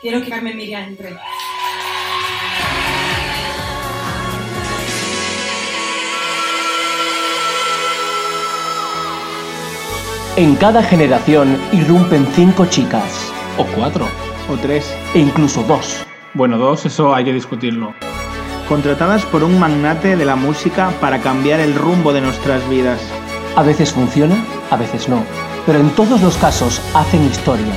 Quiero que Carmen Miriam entre. En cada generación irrumpen cinco chicas, O cuatro. O tres. e incluso dos. Bueno, dos, eso hay que discutirlo. Contratadas por un magnate de la música para cambiar el rumbo de nuestras vidas. A veces funciona, a veces no, pero en todos los casos hacen historia.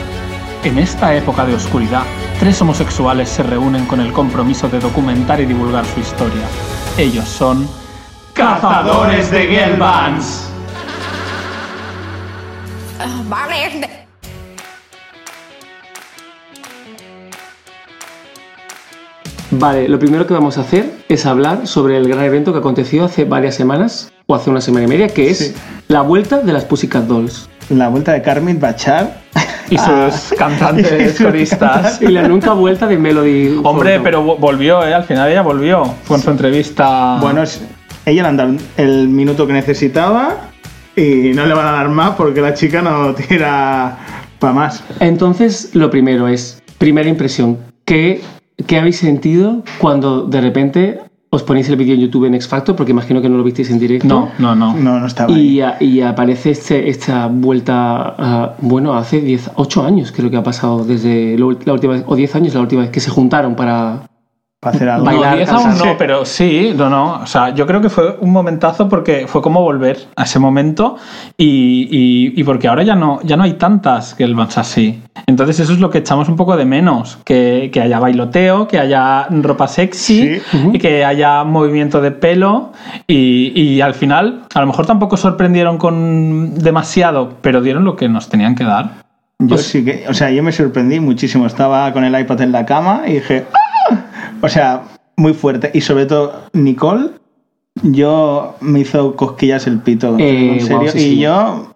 En esta época de oscuridad, tres homosexuales se reúnen con el compromiso de documentar y divulgar su historia. Ellos son... ¡Cazadores de Gelbans! Vale. Vale, lo primero que vamos a hacer es hablar sobre el gran evento que aconteció hace varias semanas, o hace una semana y media, que es Sí. la vuelta de las Pussycat Dolls. La vuelta de Carmen Bachar. Y sus cantantes sus coristas. Y la nunca vuelta de Melody. Hombre, pero vo- volvió, ¿eh? Al final ella volvió. Fue en su entrevista... Bueno, ella le han dado el minuto que necesitaba y no le van a dar más porque la chica no tira para más. Entonces, lo primero es, primera impresión, ¿qué, qué habéis sentido cuando de repente os ponéis el vídeo en YouTube en X Factor? Porque imagino que no lo visteis en directo. No, no, no. No, no estaba. Y, y aparece este- esta vuelta, ah, bueno, hace 10, 8 años creo que ha pasado desde lo- la última vez, o 10 años la última vez que se juntaron para... Para hacer algo. Bailar, no, 10 aún no, pero sí, no, no. O sea, yo creo que fue un momentazo porque fue como volver a ese momento y, y- y porque ahora ya no, ya no hay tantas que el así. Entonces eso es lo que echamos un poco de menos, que, que haya bailoteo, que haya ropa sexy Sí. y que haya movimiento de pelo y, y al final a lo mejor tampoco sorprendieron con demasiado, pero dieron lo que nos tenían que dar. Yo sí que, o sea, yo me sorprendí muchísimo. Estaba con el iPad en la cama y dije, ¡Ah! O sea, muy fuerte. Y sobre todo, Nicole, yo me hizo cosquillas el pito. Eh, en serio. guau, sí, y sí. yo,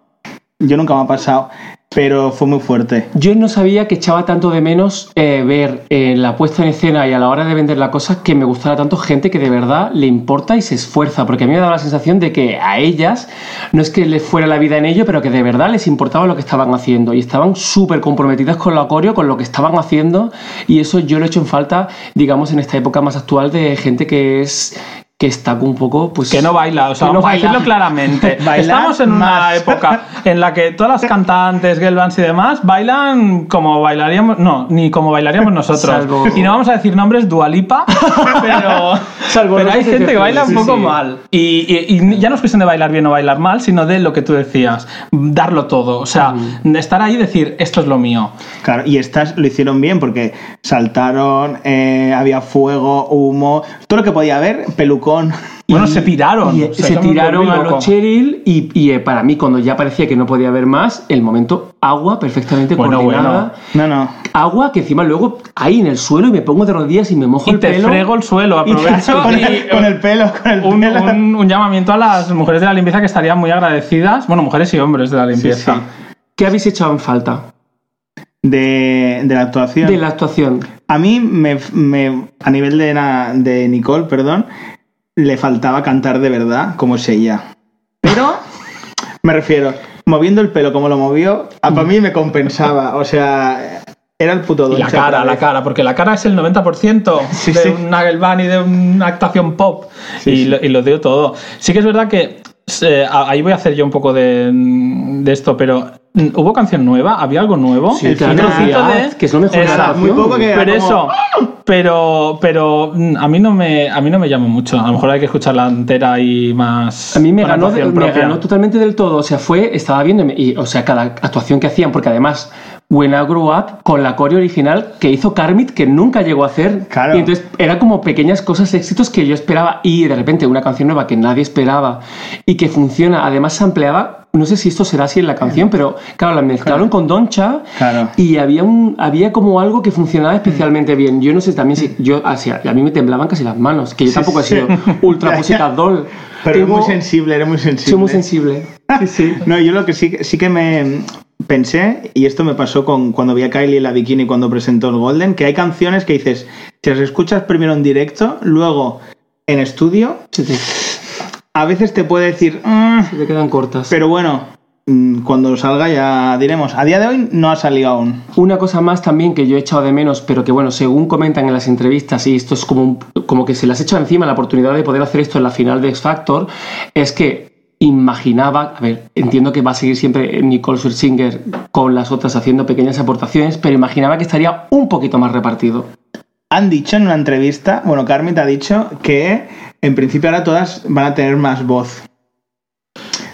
yo nunca me ha pasado, pero fue muy fuerte. Yo no sabía que echaba tanto de menos eh, ver en la puesta en escena y a la hora de vender la cosa que me gustara tanto gente que de verdad le importa y se esfuerza, porque a mí me daba la sensación de que a ellas no es que les fuera la vida en ello, pero que de verdad les importaba lo que estaban haciendo y estaban súper comprometidas con la coreo, con lo que estaban haciendo y eso yo lo he hecho en falta, digamos, en esta época más actual de gente que es que está un poco pues Que no baila, o sea, que no vamos a baila. decirlo claramente. Estamos en una más. época en la que todas las cantantes, girl bands y demás bailan como bailaríamos, no, ni como bailaríamos nosotros. Salvo- Y no vamos a decir nombres Dualipa, pero, Salvo pero hay gente que de- baila un poco sí. mal. Y, y- y ya no es cuestión de bailar bien o bailar mal, sino de lo que tú decías, darlo todo. O sea, estar ahí y decir, esto es lo mío. Claro, y estas lo hicieron bien porque saltaron, eh, había fuego, humo, todo lo que podía haber, Bueno, se tiraron. Y, o sea, se tiraron a los Cheryl y, y, eh, para mí cuando ya parecía que no podía haber más, el momento agua perfectamente Bueno, coordinada. No, no. Agua que encima luego ahí en el suelo y me pongo de rodillas y me mojo Y el te pelo. frego el suelo, Y te- aprovecho. con, y- el, con el pelo, con el un, pelo. un- un llamamiento a las mujeres de la limpieza que estarían muy agradecidas. Bueno, mujeres y hombres de la limpieza. sí. ¿Qué habéis echado en falta De, de la actuación. de la actuación? A mí, me, me- a nivel de, na- de Nicole, perdón, le faltaba cantar de verdad como es ella. Pero, me refiero, moviendo el pelo como lo movió, a para mí me compensaba. O sea, era el puto Y la cara, la vez. cara, porque la cara es el 90% Sí, de sí. un Nagelban y de una actuación pop. Sí, y, sí. Lo, y lo dio todo. Sí que es verdad que eh, a- ahí voy a hacer yo un poco de, de esto, pero mm, ¿hubo canción nueva? ¿Había algo nuevo? Sí, El trocito Fiat, que es lo mejor de la Esa. canción. Muy poco que Pero como- eso, pero, pero mm, a mí no me a mí no me llama mucho. A lo mejor hay que escucharla entera y más. A mí me ganó, me ganó totalmente del todo. O sea, fue, estaba viendo, y, o sea, cada actuación que hacían, porque además, When I Grew Up, con la coreo original que hizo Carmit, que nunca llegó a hacer. Claro. Y entonces era como pequeñas cosas, éxitos que yo esperaba, y de repente una canción nueva que nadie esperaba y que funciona. Además, se ampliaba. No sé si esto será así en la canción, pero claro, la mezclaron con Doncha Claro. y había un había como algo que funcionaba especialmente bien. Yo no sé también si yo así, a mí me temblaban casi las manos, que yo tampoco he sí. sido ultra música doll. Pero era Tengo- muy sensible, era muy sensible. soy muy sensible. Sí, sí. No, yo lo que sí, sí que me pensé, y esto me pasó con cuando vi a Kylie en la bikini cuando presentó el Golden, que hay canciones que dices, si las escuchas primero en directo, luego en estudio, a veces te puede decir, "Mm", se te quedan cortas. pero bueno, mm, cuando salga ya diremos. A día de hoy no ha salido aún. Una cosa más también que yo he echado de menos, pero que bueno, según comentan en las entrevistas, y esto es como, un- como que se les echa encima la oportunidad de poder hacer esto en la final de X Factor, es que imaginaba, a ver, entiendo que va a seguir siempre Nicole Scherzinger con las otras haciendo pequeñas aportaciones, pero imaginaba que estaría un poquito más repartido. Han dicho en una entrevista, bueno, Carmen ha dicho que en principio ahora todas van a tener más voz.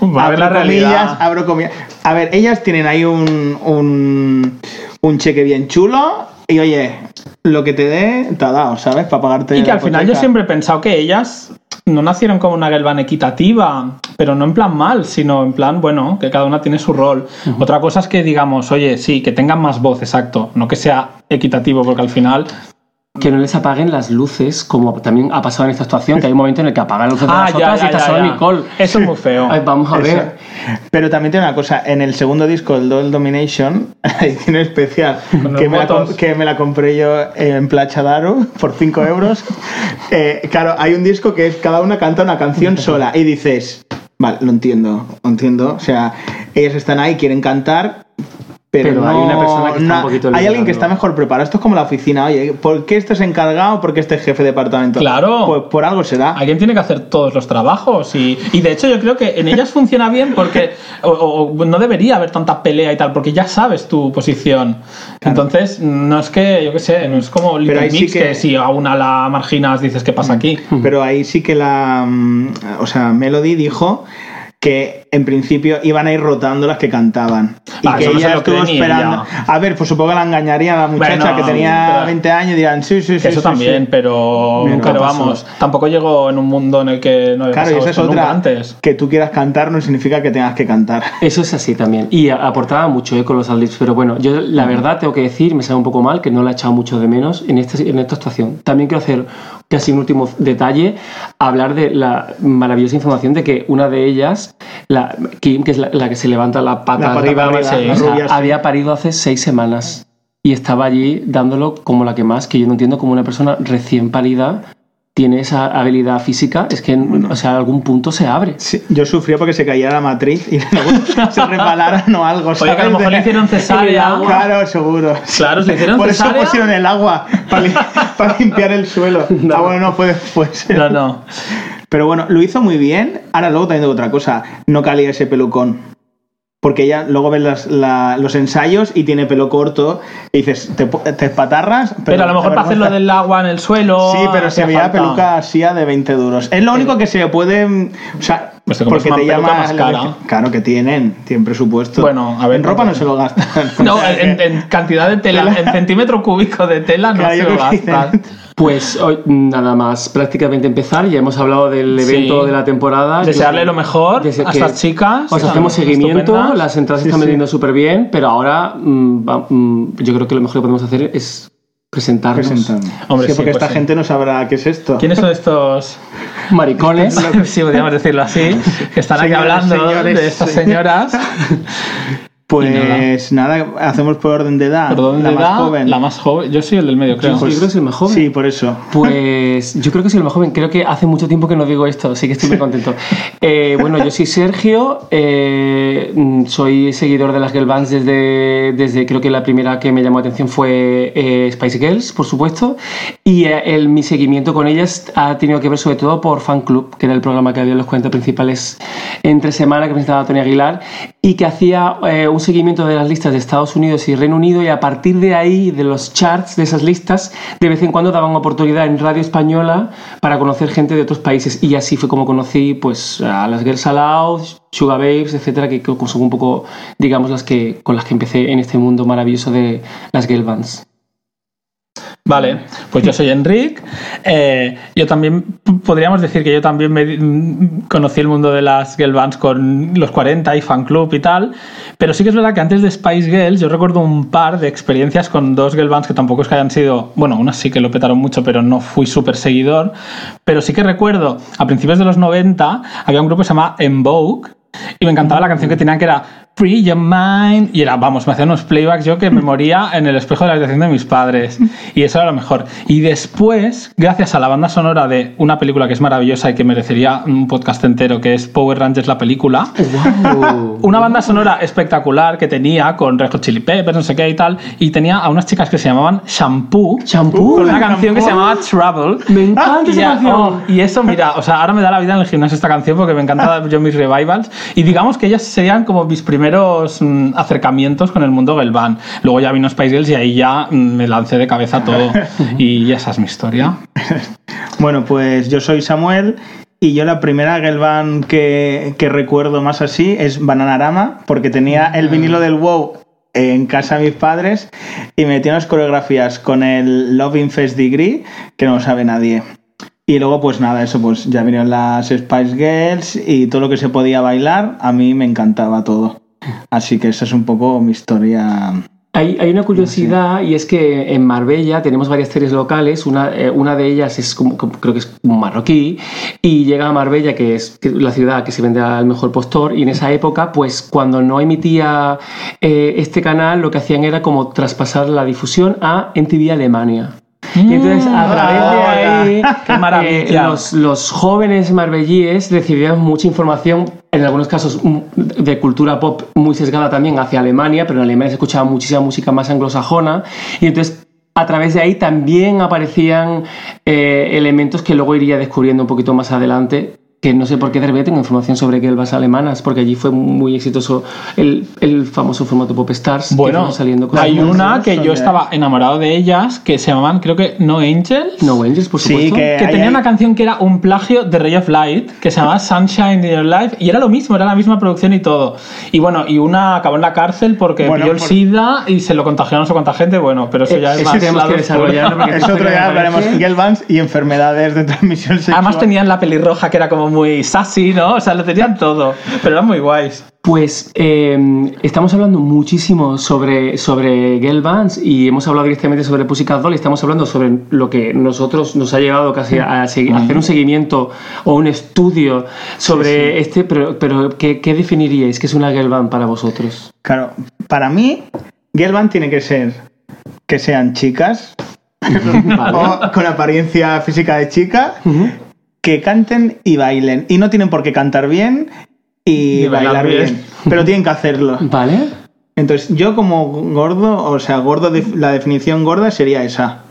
Va a ver la Abro realidad. comillas, abro comillas. A ver, ellas tienen ahí un, un, un cheque bien chulo y oye, lo que te dé, te ha dado, ¿sabes? Para pagarte. Y que la al final yo siempre he pensado que ellas no nacieron como una Gelban equitativa, pero no en plan mal, sino en plan, bueno, que cada una tiene su rol. Otra cosa es que digamos, oye, sí, que tengan más voz, exacto, no que sea equitativo, porque al final... Que no les apaguen las luces, como también ha pasado en esta actuación, que hay un momento en el que apagan las luces de Ah, las ya, otras ya, y está ya, solo ya. Nicole. Eso es muy feo. Ay, vamos a Eso. ver. Pero también tiene una cosa, en el segundo disco, el Double Domination, edición especial, Con que me, la, que me la compré yo en Placha Daru por 5 euros. Eh, claro, hay un disco que es cada una canta una canción sola y dices, vale, lo entiendo, lo entiendo. O sea, ellas están ahí, quieren cantar. Pero, Pero hay una persona que está un poquito Hay alguien que está mejor preparado. Esto es como la oficina. Oye, ¿por qué este es encargado? ¿Por qué este es jefe de departamento? Claro. Pues por algo será. Alguien tiene que hacer todos los trabajos y, y de hecho yo creo que en ellas funciona bien porque o- no debería haber tanta pelea y tal porque ya sabes tu posición. Entonces no es que, yo qué sé, no es como Little ahí sí que- si a una la marginas dices qué pasa aquí. Pero ahí sí que la. mm, O sea, Melody dijo que en principio iban a ir rotando las que cantaban. Y Ah, que no ella cree estuvo esperando. A ver, pues supongo que la engañaría a la muchacha Bueno, que tenía pero- 20 años y dirán, sí, sí, sí. Eso sí, también, sí. pero, Nunca pero vamos, tampoco llegó en un mundo en el que no había Claro, y esa es otra. antes. Que tú quieras cantar no significa que tengas que cantar. Eso es así también. Y aportaba mucho eh, con los adlibs, pero bueno, yo la verdad tengo que decir, me sabe un poco mal, que no la he echado mucho de menos en, este, en esta actuación. También quiero hacer casi un último detalle, hablar de la maravillosa información de que una de ellas, la, Kim, que es la, la que se levanta la pata, La pata arriba, para arriba, sí, la o sea, rubia, sí. había parido hace seis semanas y estaba allí dándolo como la que más, que yo no entiendo cómo una persona recién parida tiene esa habilidad física, es que en, o sea, a algún punto se abre. Sí, yo sufría porque se caía la matriz y luego se resbalaran o algo. Oye, que a lo ¿sabes? mejor le hicieron cesárea. Claro, seguro. Claro, se le hicieron Por eso cesárea. pusieron el agua, para, li- para limpiar el suelo. Ah, bueno, no fue después. No, no. Pero bueno, lo hizo muy bien. Ahora luego también digo otra cosa. No calía ese pelucón. Porque ella luego ves las- la- los ensayos y tiene pelo corto y dices, te, te espatarras. Pero, a lo mejor para hacer lo avergüenza. del agua en el suelo. Sí, pero se veía falta. peluca así de 20 duros. Es lo único que se puede. O sea, Pues te porque una te llama. más cara. Claro que tienen, tienen presupuesto. Bueno, a ver, En ropa no se lo gastan. No, en, en cantidad de tela, en centímetro cúbico de tela no Claro, se lo gastan. Pues hoy, nada más, prácticamente empezar. Ya hemos hablado del evento Sí. de la temporada. Desearle Yo- lo mejor a estas chicas. Os hacemos seguimiento, estupendas. las entradas Sí, están vendiendo súper bien, pero ahora mm, va- mm, yo creo que lo mejor que podemos hacer es presentarnos. Presentando. Hombre, Sí, sí, porque pues esta sí. gente no sabrá qué es esto. ¿Quiénes son estos? Maricones. sí, podríamos decirlo así. Que están aquí hablando señores, de estas señoras. Pues nada. hacemos por orden de edad. ¿Por dónde la más da? joven. La más joven. Yo soy el del medio, creo. Yo creo que es el más joven. Sí, por eso. Pues yo creo que soy el más joven. Creo que hace mucho tiempo que no digo esto, así que estoy muy contento. Eh, bueno, yo soy Sergio, eh, soy seguidor de las girl bands desde, desde creo que la primera que me llamó la atención fue eh, Spice Girls, por supuesto, y eh, el, mi seguimiento con ellas ha tenido que ver sobre todo por Fan Club, que era el programa que había en los 40 principales entre semana que presentaba Tony Aguilar y que hacía eh, un seguimiento de las listas de Estados Unidos y Reino Unido y a partir de ahí, de los charts de esas listas, de vez en cuando daban oportunidad en radio española para conocer gente de otros países y así fue como conocí pues a las Girls Aloud, Sugar Babes, etcétera, que son un poco, digamos, las que con las que empecé en este mundo maravilloso de las girl bands. Vale, pues yo soy Enric. Eh, yo también podríamos decir que yo también me, mm, conocí el mundo de las girl bands con los 40 y fan club y tal. Pero sí que es verdad que antes de Spice Girls yo recuerdo un par de experiencias con dos girl bands que tampoco es que hayan sido, bueno, unas sí que lo petaron mucho, pero no fui súper seguidor. Pero sí que recuerdo, a principios de los 90 había un grupo que se llama En Vogue y me encantaba la canción que tenían que era Free Your Mind. Y era, vamos, me hacían unos playbacks yo que me moría en el espejo de la habitación de mis padres. Y eso era lo mejor. Y después, gracias a la banda sonora de una película que es maravillosa y que merecería un podcast entero, que es Power Rangers la película, Wow. una banda sonora espectacular que tenía con Red Hot Chili Peppers, no sé qué y tal, y tenía a unas chicas que se llamaban Shampoo, Shampoo. con una canción que se llamaba Trouble. Me encanta Y esa canción. oh, y eso, mira, o sea, ahora me da la vida en el gimnasio esta canción porque me encanta yo mis revivals. Y digamos que ellas serían como mis primeros mm, acercamientos con el mundo del. Luego ya vino Spice Girls y ahí ya mm, me lancé de cabeza todo. y esa es mi historia. Bueno, pues yo soy Samuel y yo la primera girl band que, que recuerdo más así es Bananarama, porque tenía el vinilo del WoW en casa de mis padres y me metía unas coreografías con el Love Infest Degree que no sabe nadie. Y luego, pues nada, eso, pues ya vinieron las Spice Girls y todo lo que se podía bailar, a mí me encantaba todo. Así que esa es un poco mi historia. Hay, hay una curiosidad y es que en Marbella tenemos varias series locales. Una, eh, una de ellas es como, como- creo que es como marroquí y llega a Marbella, que es la ciudad que se vende al mejor postor. Y en esa época, pues cuando no emitía eh, este canal, lo que hacían era como traspasar la difusión a NTV Alemania. Y entonces, a través de ahí, ¡Qué maravilla! eh, los, los jóvenes marbellíes recibían mucha información, en algunos casos mm, de cultura pop muy sesgada también hacia Alemania, pero en Alemania se escuchaba muchísima música más anglosajona. Y entonces, a través de ahí también aparecían eh, elementos que luego iría descubriendo un poquito más adelante. Que no sé por qué de repente tengo información sobre gelbas alemanas, porque allí fue muy exitoso el, el famoso formato Pop Stars. que Bueno, fueron saliendo cosas hay una que yo estaba enamorado de ellas que se llamaban, creo que No Angels. No Angels, por Sí, supuesto. que- que Ahí tenía hay- una canción que era un plagio de Ray of Light, que se llamaba Sunshine in Your Life, y era lo mismo, era la misma producción y todo. Y bueno, y una acabó en la cárcel porque Bueno, pilló el por- SIDA y se lo contagió a no sé cuánta gente, bueno, pero eso Eh, ya es eso más tenemos que desarrollarlo porque Es otro ya hablaremos bands y enfermedades de transmisión sexual. Además tenían la pelirroja que era como muy sassy, ¿no? O sea, lo tenían todo, pero eran muy guays. Pues eh, estamos hablando muchísimo sobre, sobre girl bands y hemos hablado directamente sobre Pussycat Doll y estamos hablando sobre lo que nosotros nos ha llevado casi a, a hacer un seguimiento o un estudio sobre este, pero, pero ¿qué, qué definiríais que es una girl band para vosotros? Claro, para mí, girl band tiene que ser que sean chicas Vale. o con apariencia física de chica. Que canten y bailen. Y no tienen por qué cantar bien y bailar bailar bien. bien. pero tienen que hacerlo. ¿Vale? Entonces, yo como gordo, o sea, gordo, la definición gorda sería esa.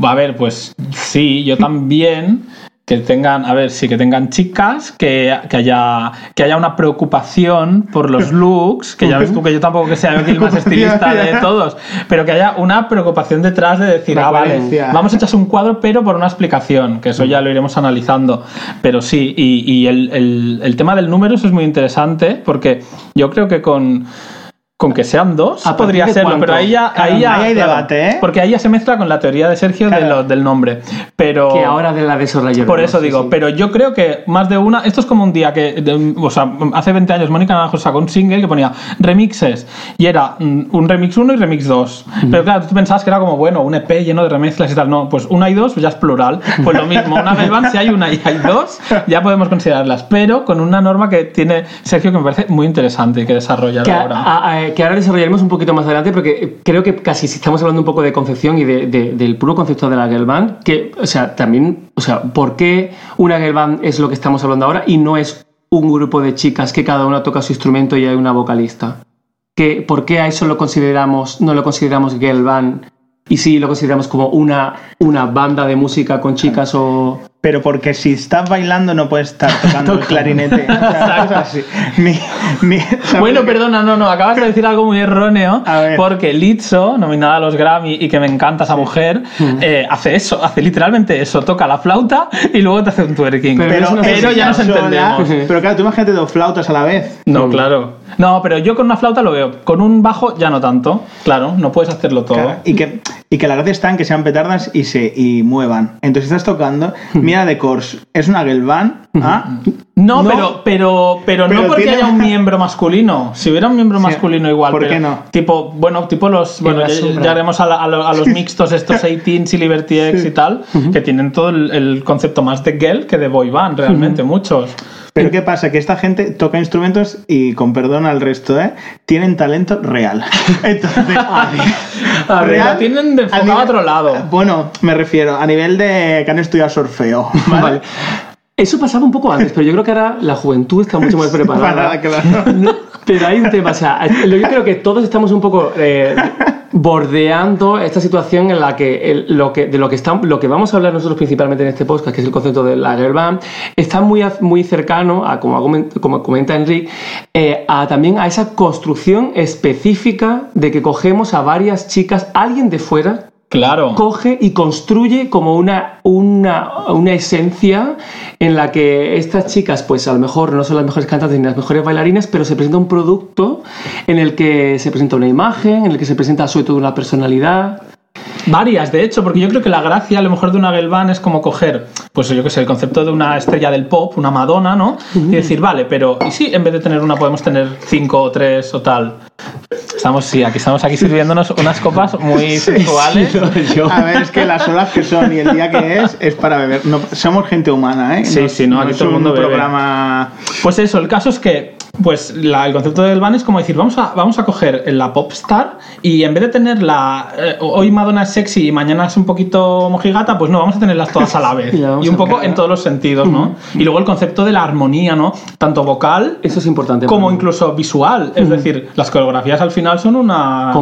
A ver, pues sí, yo también. Que tengan, a ver, sí, que tengan chicas, que, que haya, que haya una preocupación por los looks, que ya ves tú que yo tampoco que sea el más estilista de todos, pero que haya una preocupación detrás de decir, Una ah, vale, vamos a echarse un cuadro, pero por una explicación, que eso ya lo iremos analizando. Pero sí, y, y el, el- el tema del número eso es muy interesante, porque yo creo que con, con que sean dos ¿A partir podría de serlo, cuánto? pero ahí ya, Claro, ahí ya- ahí hay claro, debate, ¿eh? Porque ahí ya se mezcla con la teoría de Sergio de Claro. lo- del nombre. Pero Que ahora de la desarrollo. por eso digo, pero yo creo que más de una. Esto es como un día que. de- o sea, hace 20 años Mónica Naranjo sacó un single que ponía remixes. Y era mm, un remix 1 y remix 2. Pero claro, tú pensabas que era como, bueno, un EP lleno de remezclas y tal. No, pues una y dos pues ya es plural. Pues lo mismo, una girl band, si hay una y hay dos, ya podemos considerarlas. Pero con una norma que tiene Sergio que me parece muy interesante que desarrollar ahora. a- a- que ahora desarrollaremos un poquito más adelante, porque creo que casi si estamos hablando un poco de concepción y de- de- del puro concepto de la girl band, que, o sea, también, o sea, ¿por qué una girl band es lo que estamos hablando ahora y no es un grupo de chicas que cada una toca su instrumento y hay una vocalista? que ¿Por qué a eso lo consideramos, no lo consideramos girl band y sí lo consideramos como una, una banda de música con chicas o... Pero porque si estás bailando no puedes estar tocando el clarinete. O sea, cosas así. Ni- ni- Bueno, perdona, no, no, acabas de decir algo muy erróneo, A ver. porque Lizzo, nominada a los Grammy y que me encanta esa mujer, eh, hace eso, hace literalmente eso, toca la flauta y luego te hace un twerking. Pero Pero, pero ya nos entendemos. Pero claro, tú imagínate dos flautas a la vez. No, Mm. claro. No, pero yo con una flauta lo veo, con un bajo ya no tanto. Claro, no puedes hacerlo todo. Claro, y, que, y que la gracia está en que sean petardas y se y muevan. Entonces estás tocando, mira de Course, es una girl band, ¿ah? No, No. pero, pero, pero, Pero no porque tiene- haya un miembro masculino. Si hubiera un miembro Sí. masculino igual. ¿Por pero qué no? Tipo, bueno, tipo los. Bueno, ya, sombra. ya haremos a, la- a lo- a los mixtos estos 18 y Liberty X y tal, que tienen todo el, el concepto más de girl que de boy band, realmente, muchos. Pero ¿qué pasa? Que esta gente toca instrumentos y, con perdón al resto, ¿eh? tienen talento real. Entonces, A ver, real, lo tienen de a a otro lado. Bueno, me refiero a nivel de que han estudiado surfeo. ¿vale? Vale. Eso pasaba un poco antes, pero yo creo que ahora la juventud está mucho más preparada. Para nada, claro. Pero hay un tema, o sea, lo- yo creo que todos estamos un poco eh, bordeando esta situación en la que, lo, que de lo que, estamos, lo que vamos a hablar nosotros principalmente en este podcast, que es el concepto de la girl está muy, muy cercano, a, como, como comenta Enrique, eh, a, también a esa construcción específica de que cogemos a varias chicas, alguien de fuera, Claro. coge y construye como una, una, una esencia en la que estas chicas, pues a lo mejor no son las mejores cantantes ni las mejores bailarinas, pero se presenta un producto en el que se presenta una imagen, en el que se presenta sobre todo una personalidad. Varias, de hecho, porque yo creo que la gracia a lo mejor de una girl band es como coger, pues yo qué sé, el concepto de una estrella del pop, una Madonna, ¿no? Y decir, vale, pero ¿y si en vez de tener una podemos tener cinco o tres o tal? Estamos, sí, aquí estamos aquí sirviéndonos unas copas muy sensuales. A ver, es que las olas que son y el día que es, es para beber. No, somos gente humana, ¿eh? Sí, sí, no, aquí todo el un mundo bebe. programa... Pues eso, el caso es que pues la- el concepto del van es como decir, vamos a, vamos a coger la pop star y en vez de tener la eh, hoy Madonna es sexy y mañana es un poquito mojigata, pues no, vamos a tenerlas todas a la vez. Y un poco en todos los sentidos, ¿no? Y luego el concepto de la armonía, ¿no? Tanto vocal Eso es importante. como incluso visual. Es decir, las coreografías al final son una armonía.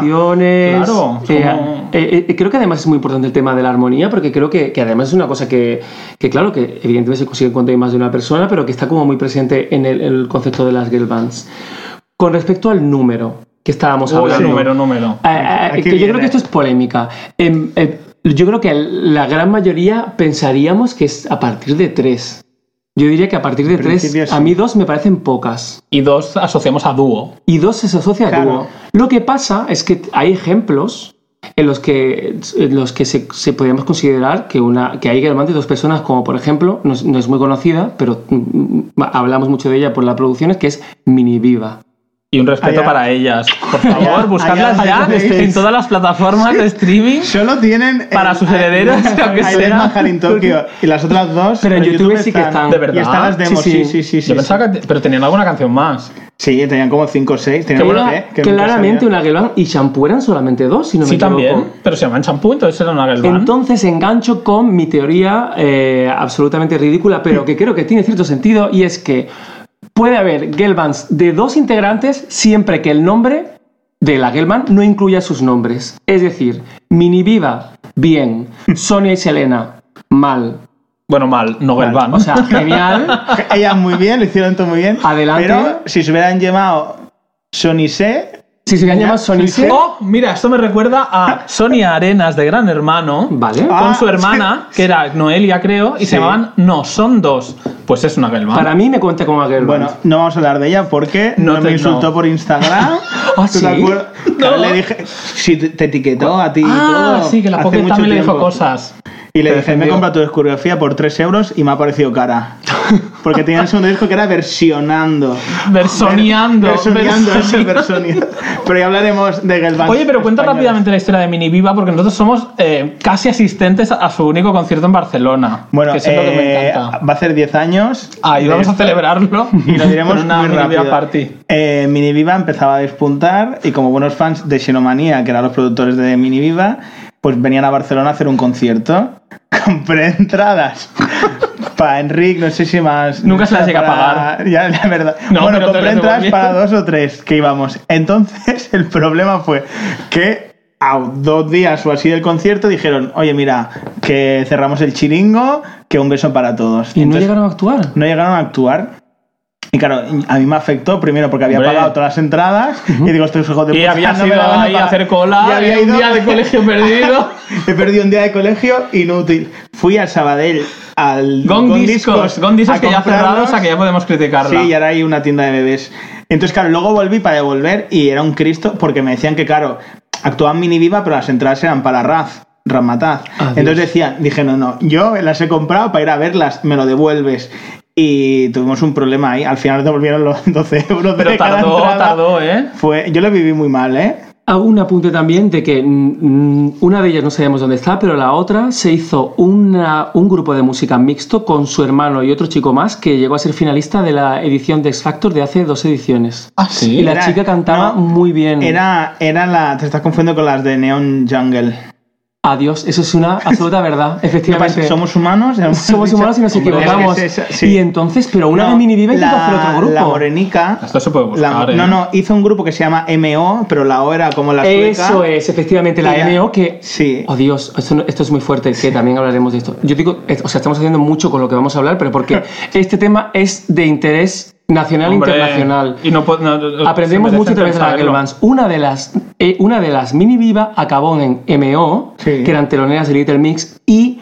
composiciones. Claro, eh, como- eh, eh, creo que además es muy importante el tema de la armonía, porque creo que, que además es una cosa que, que, claro, que evidentemente se consigue cuando hay más de una persona, pero que está como muy presente en el, en el concepto de las girl bands. Con respecto al número que estábamos hablando. número, número. Eh, eh, que yo creo que esto es polémica. Em, eh, yo creo que la gran mayoría pensaríamos que es a partir de tres. Yo diría que a partir de tres, sí. a mí dos me parecen pocas. Y dos asociamos a dúo. Y dos se asocia a dúo. Lo que pasa es que hay ejemplos en los que, en los que se, se podríamos considerar que, una, que hay de dos personas, como por ejemplo, no es, no es muy conocida, pero mm, hablamos mucho de ella por las producciones, que es Mini Viva. Y un respeto Allá. para ellas. Por favor, Allá- buscadlas allá ya en todas las plataformas de streaming. Solo tienen... Para el- sus herederos, aunque sea. In Tokyo. Y las otras dos... Pero en YouTube sí que están. De verdad. Y están las demos, Sí, sí, sí. sí, sí. sí, Yo pensaba que. Pero tenían alguna canción más. Sí, tenían como 5 o 6. Que Tenían era por qué, que nunca claramente una girl band y Shampoo eran solamente dos, si no me Sí, equivoco. también. Pero se llaman champú, entonces era una girl band. Entonces engancho con mi teoría eh, absolutamente ridícula, pero que creo que tiene cierto sentido, y es que puede haber girl bands de dos integrantes siempre que el nombre de la girl band no incluya sus nombres. Es decir, Mini Viva, bien. Sonia y Selena, mal. Bueno, mal, no girl band. O sea, genial. Ellas muy bien, lo hicieron todo muy bien. Adelante. Pero si se hubieran llamado Sony C, Si se hubieran llamado Sony sí, sí. C, Oh, mira, esto me recuerda a Sonia Arenas de Gran Hermano. vale. Ah, Con su hermana, que era Noelia, creo, y Sí. se llamaban No, son dos. Pues es una girl band. Para mí me cuenta como una girl bueno, no vamos a hablar de ella porque No no, te- me insultó no. por Instagram. ¿Ah, ¿Tú sí? te acuerdas? Claro, No. le dije, si te te etiquetó a ti y ah, todo. sí, que la Pocket también le dijo cosas. Y le dije, me he comprado tu discografía por 3 euros y me ha parecido cara. Porque tenía el segundo disco que era versionando. Versoneando. Es Versoneando. versoneando. Pero ya hablaremos de Oye, pero cuenta rápidamente la historia de Mini Viva, porque nosotros somos eh, casi asistentes a su único concierto en Barcelona. Bueno, que lo que me eh, encanta. va a hacer 10 años. Ahí de vamos a celebrarlo. Y lo diremos con una muy Mini. Viva party. Eh, Mini Viva empezaba a despuntar y como buenos fans de Xenomanía, que eran los productores de Mini Viva, pues venían a Barcelona a hacer un concierto. Compré entradas para Enric, no sé si más. Nunca se las llega a pagar. Ya, la verdad. No, bueno, compré entradas para dos o tres que íbamos. Entonces, el problema fue que a dos días o así del concierto dijeron, oye, mira, que cerramos el chiringo, que un beso para todos. ¿Y no llegaron a actuar? no llegaron a actuar. Y claro, a mí me afectó primero porque había Hombre. pagado todas las entradas y digo, estos hijos de Y puta había no ido ahí a pagar". hacer cola, Y había y un ido- día de colegio perdido. He perdido un día de colegio inútil. Fui a Sabadell al Gong Discos, Gong Discos que ya ha cerrado, comprarlos. o sea que ya podemos criticarla. Sí, y ahora hay una tienda de bebés. Entonces, claro, luego volví para devolver y era un Cristo porque me decían que, claro, actuaban mini viva, pero las entradas eran para Raz, Ramataz. Adiós. Entonces decían, dije, no, no, yo las he comprado para ir a verlas, me lo devuelves. Y tuvimos un problema ahí. Al final devolvieron los 12 euros de Pero cada tardó, entrada. tardó, ¿eh? Fue, yo lo viví muy mal, ¿eh? Hago un apunte también de que mm, una de ellas no sabemos dónde está, pero la otra se hizo una- un grupo de música mixto con su hermano y otro chico más que llegó a ser finalista de la edición de X Factor de hace dos ediciones. Ah, sí. Y la Era- chica cantaba no, muy bien. Era, era la. Te estás confundiendo con las de Neon Jungle. Adiós, eso es una absoluta verdad, ¿Qué efectivamente. pasa? ¿Somos humanos? Somos dicho. humanos y nos equivocamos. es esa, sí. Y entonces, pero una No, de Mini Viva hizo hacer otro grupo. La morenica. Esto se puede la- buscar, ¿eh? No, no, hizo un grupo que se llama MO, pero la O era como la sueca. Eso es, efectivamente, la MO que... Sí. Oh Dios, esto, no- esto es muy fuerte, que también hablaremos de esto. Yo digo, o sea, estamos haciendo mucho con lo que vamos a hablar, pero porque este tema es de interés nacional e Hombre, internacional. Y no, no- no- Aprendemos mucho a través de Girl Bands. Una de las, eh, una de las mini viva acabó en MO, Sí. que eran teloneras de Little Mix, y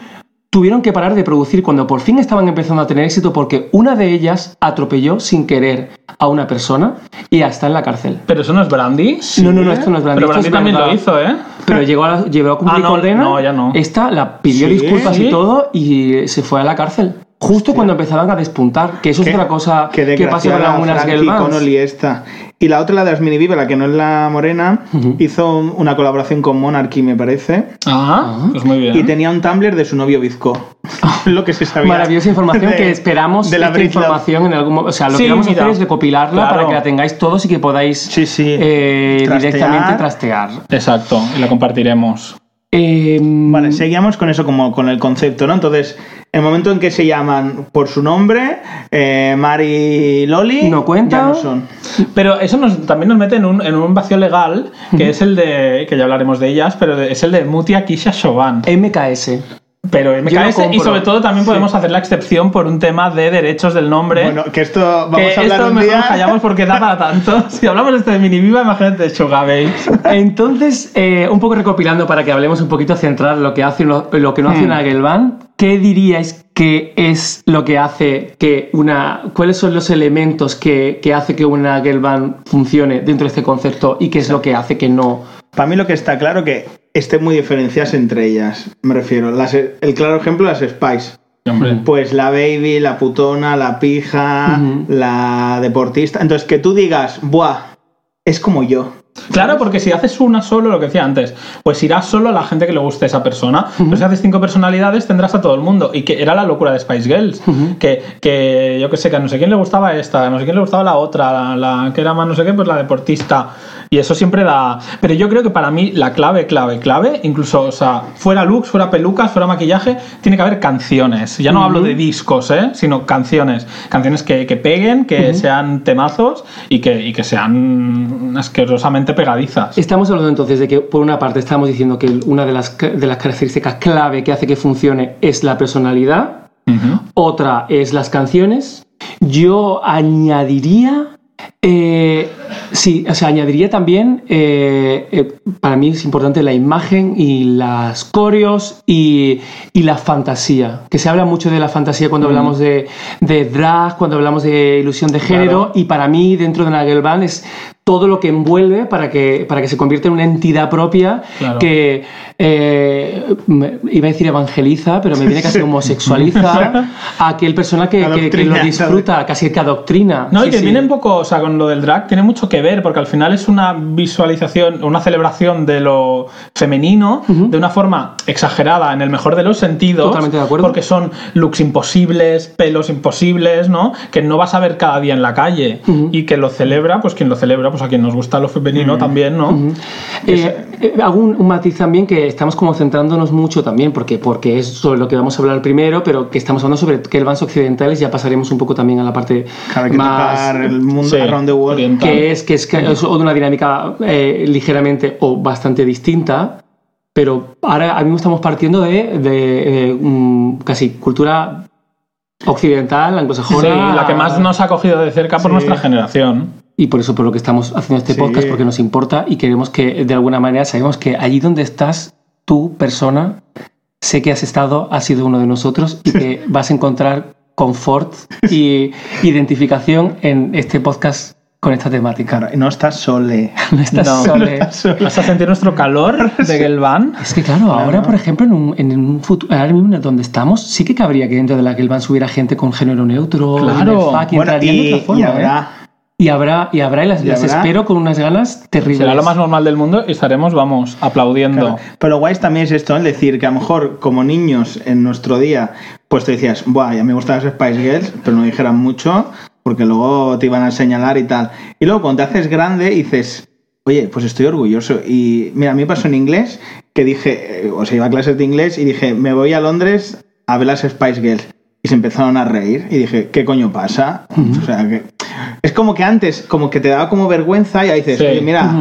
tuvieron que parar de producir cuando por fin estaban empezando a tener éxito porque una de ellas atropelló sin querer a una persona y ya está en la cárcel. Pero eso no es Brandy. No, no, no, esto no es Brandy, Pero Brandy es también verdad. lo hizo, ¿eh? Pero llegó a, llegó a cumplir Ah, no, condena. no, ya no. Esta la pidió Sí, disculpas sí. y todo y se fue a la cárcel. Justo cuando empezaban a despuntar, que eso es otra cosa qué que pasa con algunas esta. Y la otra, la de las mini Viva, la que no es la morena, hizo un- una colaboración con Monarchy, me parece. Ah, pues muy bien. Y tenía un Tumblr de su novio Bizco. lo que se sabía. Maravillosa información de- que esperamos de la esta Love. información en algún momento. O sea, lo Sí, que vamos a hacer es recopilarla Claro. para que la tengáis todos y que podáis Sí, sí. eh, Trastear. directamente trastear. Exacto, y la compartiremos. Eh, Vale, seguíamos con eso como con el concepto, ¿no? Entonces, el momento en que se llaman por su nombre, eh, Mari y Loli, No cuenta. ya no son. Pero eso nos, también nos mete en un, en un vacío legal, que es el de, que ya hablaremos de ellas, pero es el de Mutia Kisha Shoban. MKS. Pero lo y sobre todo también podemos hacer la excepción por un tema de derechos del nombre. Bueno, que esto vamos que a hablar esto un mejor día. nos callamos porque da para tanto. Si hablamos de este de Mini Viva, imagínate Sugar Babes. Entonces, eh, un poco recopilando para que hablemos un poquito, centrar lo que hace lo, lo que no hace Hmm. una girl band, ¿qué diríais que es lo que hace que una... ¿Cuáles son los elementos que, que hace que una girl band funcione dentro de este concepto y qué es lo que hace que no... Para mí lo que está claro que estén muy diferenciadas entre ellas. Me refiero, las- el claro ejemplo las Spice. Hombre. Pues la baby, la putona, la pija, la deportista. Entonces, que tú digas, buah, es como yo. Claro, porque si haces una solo, lo que decía antes, pues irás solo a la gente que le guste esa persona. Pero si haces cinco personalidades, tendrás a todo el mundo. Y que era la locura de Spice Girls. que, que yo que sé, que a no sé quién le gustaba esta, a no sé quién le gustaba la otra, la, la que era más no sé qué, pues la deportista. Y eso siempre da. Pero yo creo que para mí la clave, clave, clave, incluso, o sea, fuera looks, fuera pelucas, fuera maquillaje, tiene que haber canciones. Ya no hablo de discos, ¿eh? Sino canciones. Canciones que, que peguen, que sean temazos y que, y que sean asquerosamente pegadizas. Estamos hablando entonces de que, por una parte, estamos diciendo que una de las, de las características clave que hace que funcione es la personalidad, otra es las canciones. Yo añadiría. eh, sí, o sea, añadiría también. eh, eh, para mí es importante la imagen y las coreos y, y la fantasía. Que se habla mucho de la fantasía cuando hablamos de, de drag, cuando hablamos de ilusión de género. Claro. Y para mí, dentro de band, es todo lo que envuelve para que, para que se convierta en una entidad propia Claro. que eh, iba a decir evangeliza, pero me viene casi homosexualiza a aquel persona que, que- que lo disfruta, casi que adoctrina. No, Sí, y que sí. viene un poco, o sea, con lo del drag tiene mucho que ver, porque al final es una visualización, una celebración de lo femenino de una forma exagerada, en el mejor de los sentidos. Totalmente de acuerdo. Porque son looks imposibles, pelos imposibles, ¿no? Que no vas a ver cada día en la calle. Y que lo celebra, pues quien lo celebra, pues a quien nos gusta lo femenino también, ¿no? Eh, eh, hago un, un matiz también que estamos como centrándonos mucho también, porque, porque es sobre lo que vamos a hablar primero, pero que estamos hablando sobre que bands occidentales, ya pasaremos un poco también a la parte Claro, que más el mundo Sí, around the world. oriental. que es que es, que es una dinámica eh, ligeramente o bastante distinta, pero ahora mismo estamos partiendo de, de, mm, casi cultura occidental, Sí, anglosajona. la que más nos ha cogido de cerca por Sí. nuestra generación. Y por eso por lo que estamos haciendo este Sí. podcast, porque nos importa y queremos que de alguna manera sabemos que allí donde estás, tú, persona, sé que has estado, has sido uno de nosotros y que vas a encontrar confort y identificación en este podcast con esta temática. No estás sole. No estás No. sole. Vas a sentir nuestro calor de Gelban. Es que claro, ahora por ejemplo en un, en un futuro, ahora mismo donde estamos, sí que cabría que dentro de la que van hubiera gente con género neutro, Claro. y Bueno, entraría de y, otra forma, y ¿eh? Y habrá, y habrá, y las, Y las habrá. espero con unas ganas terribles. Será lo más normal del mundo y estaremos, vamos, aplaudiendo. Claro. Pero lo guay también es esto, el decir que a lo mejor como niños en nuestro día, pues te decías, Buah, ya me gustan las Spice Girls, pero no dijeran mucho, porque luego te iban a señalar y tal. Y luego cuando te haces grande dices, oye, pues estoy orgulloso. Y mira, a mí pasó en inglés que dije, eh, o sea, iba a clases de inglés y dije, me voy a Londres a ver las Spice Girls. Y se empezaron a reír y dije, ¿qué coño pasa? O sea, que es como que antes, como que te daba como vergüenza y ahí dices, Sí. oye, mira,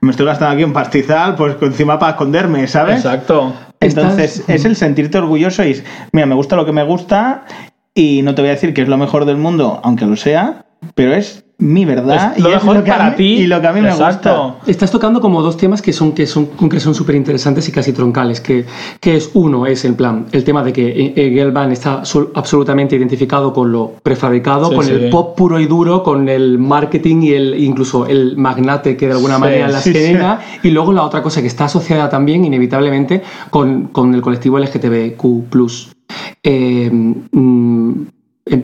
me estoy gastando aquí un pastizal, pues encima para esconderme, ¿sabes? Exacto. Entonces Estás- es el sentirte orgulloso y es, mira, me gusta lo que me gusta y no te voy a decir que es lo mejor del mundo, aunque lo sea, pero es mi verdad Es lo y mejor es lo que para mí- ti. y lo que a mí me gusta. Estás tocando como dos temas que son que son que son súper interesantes y casi troncales. Que, que es uno es el plan, el tema de que Band está sol- absolutamente identificado con lo prefabricado, Sí, con sí. el pop puro y duro, con el marketing y el incluso el magnate que de alguna Sí, manera las sí, sí. genera. Y luego la otra cosa que está asociada también inevitablemente con, con el colectivo LGTBQ+. Eh, mm, eh,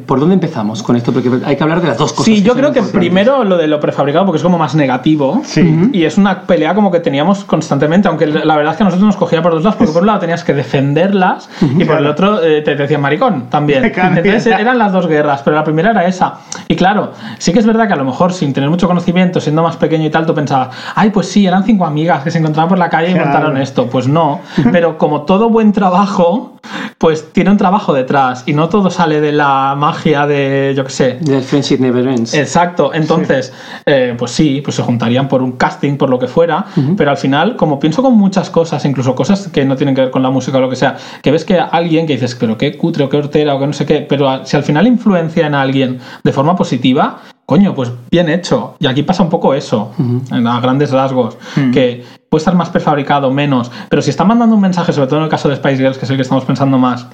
¿Por dónde empezamos con esto? Porque hay que hablar de las dos cosas. Sí, yo creo que primero lo de lo prefabricado, porque es como más negativo. Sí. Y es una pelea como que teníamos constantemente, aunque la verdad es que a nosotros nos cogía por dos lados, porque por un lado tenías que defenderlas y por el otro eh, te decían maricón también. Entonces eran las dos guerras, pero la primera era esa. Y claro, sí que es verdad que a lo mejor sin tener mucho conocimiento, siendo más pequeño y tal, tú pensabas, ay, pues sí, eran cinco amigas que se encontraban por la calle y Claro. montaron esto. Pues no. Pero como todo buen trabajo, pues tiene un trabajo detrás y no todo sale de la magia de, yo qué sé, Del Friendship Never Ends. Exacto, entonces, eh, pues sí, pues se juntarían por un casting, por lo que fuera, pero al final, como pienso con muchas cosas, incluso cosas que no tienen que ver con la música o lo que sea, que ves que alguien que dices, pero qué cutre o qué hortera o que no sé qué, pero si al final influencia en alguien de forma positiva, coño, pues bien hecho. Y aquí pasa un poco eso, en- a grandes rasgos, que puede estar más prefabricado, menos, pero si está mandando un mensaje, sobre todo en el caso de Spice Girls, que es el que estamos pensando más,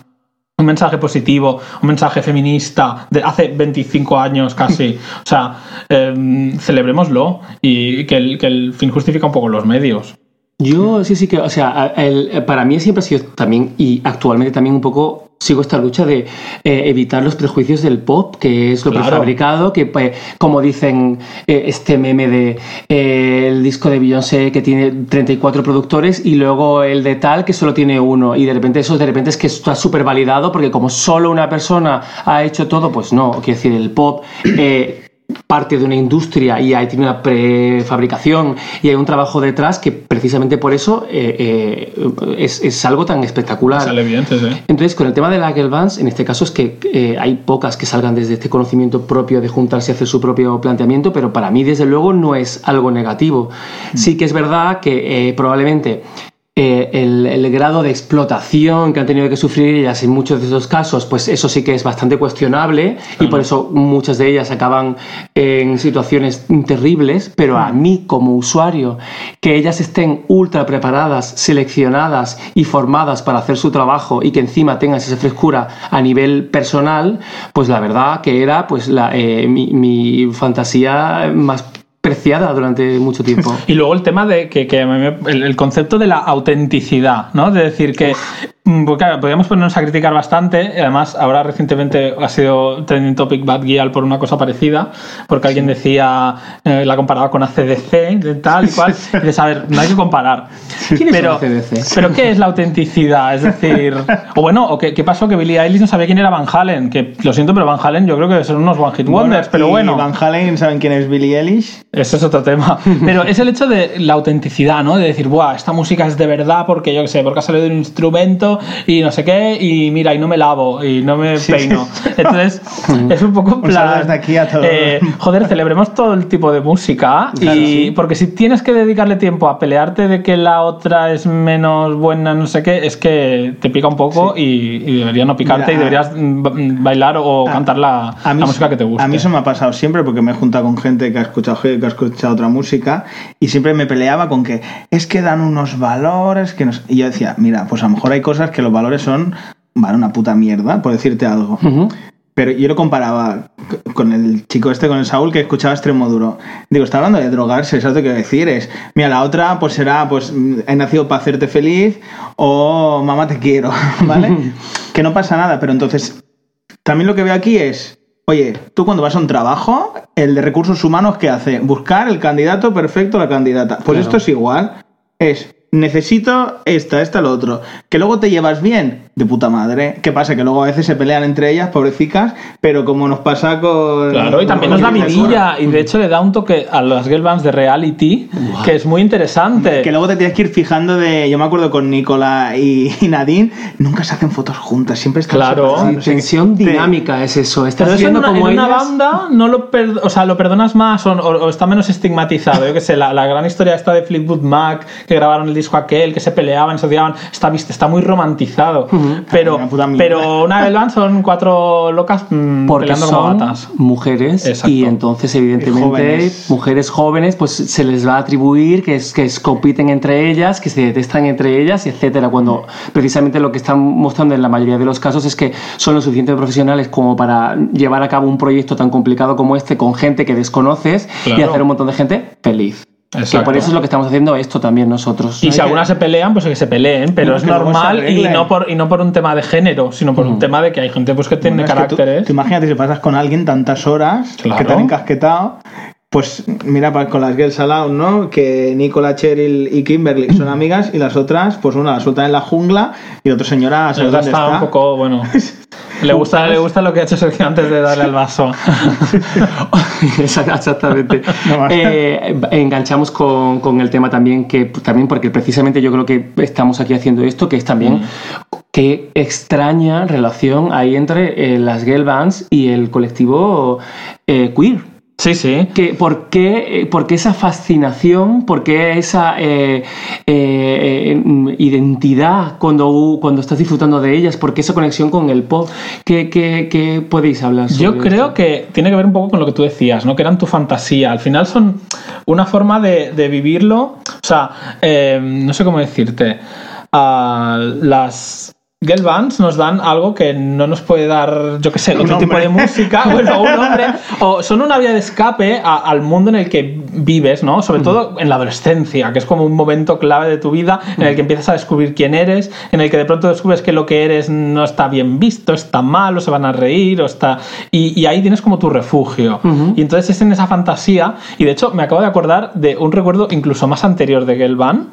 un mensaje positivo, un mensaje feminista de hace 25 años casi. O sea, em, celebrémoslo y que el, que el fin justifica un poco los medios. Yo sí, sí que, o sea, el- para mí siempre ha sido también, y actualmente también un poco sigo esta lucha de eh, evitar los prejuicios del pop, que es lo Claro. prefabricado, que pues, como dicen eh, este meme de eh, el disco de Beyoncé que tiene 34 productores y luego el de tal que solo tiene uno y de repente eso de repente es que está súper validado porque como solo una persona ha hecho todo, pues no, quiero decir, el pop... parte de una industria y ahí tiene una prefabricación y hay un trabajo detrás que precisamente por eso eh, eh, es, es algo tan espectacular. Sale bien, sí. Entonces, con el tema de la girl bands, en este caso es que eh, hay pocas que salgan desde este conocimiento propio de juntarse y hacer su propio planteamiento, pero para mí, desde luego, no es algo negativo. Sí que es verdad que probablemente eh, el, el grado de explotación que han tenido que sufrir ellas en muchos de esos casos, pues eso sí que es bastante cuestionable y por eso muchas de ellas acaban en situaciones terribles, pero a mí como usuario, que ellas estén ultra preparadas, seleccionadas y formadas para hacer su trabajo y que encima tengan esa frescura a nivel personal, pues la verdad que era pues la, eh, mi, mi fantasía más durante mucho tiempo. Y luego el tema de que, que el, el concepto de la autenticidad, ¿no? De decir que, mm, porque claro, podríamos ponernos a criticar bastante, además ahora recientemente ha sido trending topic Bad Gyal por una cosa parecida, porque alguien decía, eh, la comparaba con ACDC, de tal y cual, y dices, a ver, no hay que comparar. ¿Quiénes pero, pero ¿qué es la autenticidad? Es decir, o bueno, o qué, qué pasó que Billie Eilish no sabía quién era Van Halen, que lo siento, pero Van Halen yo creo que son unos One Hit Wonders, pero y bueno. Van Halen, ¿saben quién es Billie Eilish? Eso es otro tema. Pero es el hecho de la autenticidad, ¿no? De decir, Buah, esta música es de verdad porque yo qué sé, porque ha salido de un instrumento y no sé qué, y mira, y no me lavo, y no me Sí, peino. sí. Entonces, es un poco en Un plan. desde aquí a todos. eh, joder, celebremos todo el tipo de música. Claro, y sí. porque si tienes que dedicarle tiempo a pelearte de que la otra es menos buena, no sé qué, es que te pica un poco y, y debería no picarte Mira, y deberías ba- bailar o a- cantar la, A mí, la música que te gusta. A mí eso me ha pasado siempre porque me he juntado con gente que ha escuchado que ha escuchado otra música y siempre me peleaba con que es que dan unos valores que nos... y yo decía, mira, pues a lo mejor hay cosas que los valores son vale una puta mierda, por decirte algo. Pero yo lo comparaba con el chico este, con el Saúl, que escuchaba extremo duro. Digo, está hablando de drogarse, ¿sabes lo que decir? Es, mira, la otra pues será, pues, he nacido para hacerte feliz o mamá te quiero, ¿vale? que no pasa nada, pero entonces, también lo que veo aquí es, Oye, tú cuando vas a un trabajo, el de recursos humanos, ¿qué hace? Buscar el candidato perfecto, la candidata. Pues Claro. esto es igual. Es, necesito esta, esta, lo otro. Que luego te llevas bien, de puta madre. ¿Qué pasa? Que luego a veces se pelean entre ellas, pobrecicas, pero como nos pasa con... Claro, y también nos da vidilla y de hecho le da un toque a las girl bands de reality que es muy interesante. Que luego te tienes que ir fijando de. Yo me acuerdo con Nicola y, Nadine, nunca se hacen fotos juntas, siempre están Claro. Sí, tensión dinámica es eso. Estás Pero eso en viendo una, como en una ellas- banda no lo, per- o sea, lo perdonas más o, o- o está menos estigmatizado. Yo que sé, la, la gran historia esta de Fleetwood Mac, que grabaron el disco aquel, que se peleaban, se odiaban, está, está muy romantizado. pero, Una pero una girl band son cuatro locas mm, Porque peleando son como gatas. mujeres Exacto. y entonces evidentemente jóvenes. mujeres jóvenes pues se les va a atribuir que, es, que es- compiten entre ellas, que se detestan entre ellas, etcétera. Cuando precisamente lo que están mostrando en la mayoría de los casos es que son lo suficientemente profesionales como para llevar a cabo un proyecto tan complicado como este con gente que desconoces y hacer un montón de gente feliz. Que por eso es lo que estamos haciendo esto también nosotros. Y si que- algunas se pelean, pues que se peleen, pero No, es normal y no, por, y no por un tema de género, sino por un tema de que hay gente pues, que tiene Bueno, es que tú- caracteres. tú imagínate si pasas con alguien tantas horas Claro. que te han encasquetado. Pues mira, con las Girls Aloud, ¿no? Que Nicola, Cheryl y Kimberly son amigas y las otras, pues una la sueltan en la jungla y la otra señora dónde está, está. un poco, bueno. Le gusta, le gusta lo que ha hecho Sergio antes de darle al vaso. Exact- Exactamente. Eh, enganchamos con, con el tema también, que también porque precisamente yo creo que estamos aquí haciendo esto, que es también qué extraña relación hay entre eh, las girl bands y el colectivo eh, queer. Sí, sí. Que, ¿por, qué, eh, por qué esa fascinación? ¿Por qué esa eh, eh, mm, identidad cuando, cuando estás disfrutando de ellas? ¿Por qué esa conexión con el pop? ¿Qué, qué- qué podéis hablar sobre Yo creo esto? que tiene que ver un poco con lo que tú decías, ¿no? Que eran tu fantasía. Al final son una forma de, de vivirlo. O sea, eh, no sé cómo decirte. Ah, las girl bands nos dan algo que no nos puede dar, yo qué sé, otro tipo de música, bueno, un hombre, o son una vía de escape a- al mundo en el que vives, ¿no? Sobre todo en la adolescencia, que es como un momento clave de tu vida en el que empiezas a descubrir quién eres, en el que de pronto descubres que lo que eres no está bien visto, está mal, o se van a reír, o está... Y, y ahí tienes como tu refugio. Y entonces es en esa fantasía, y de hecho me acabo de acordar de un recuerdo incluso más anterior de Girl Band,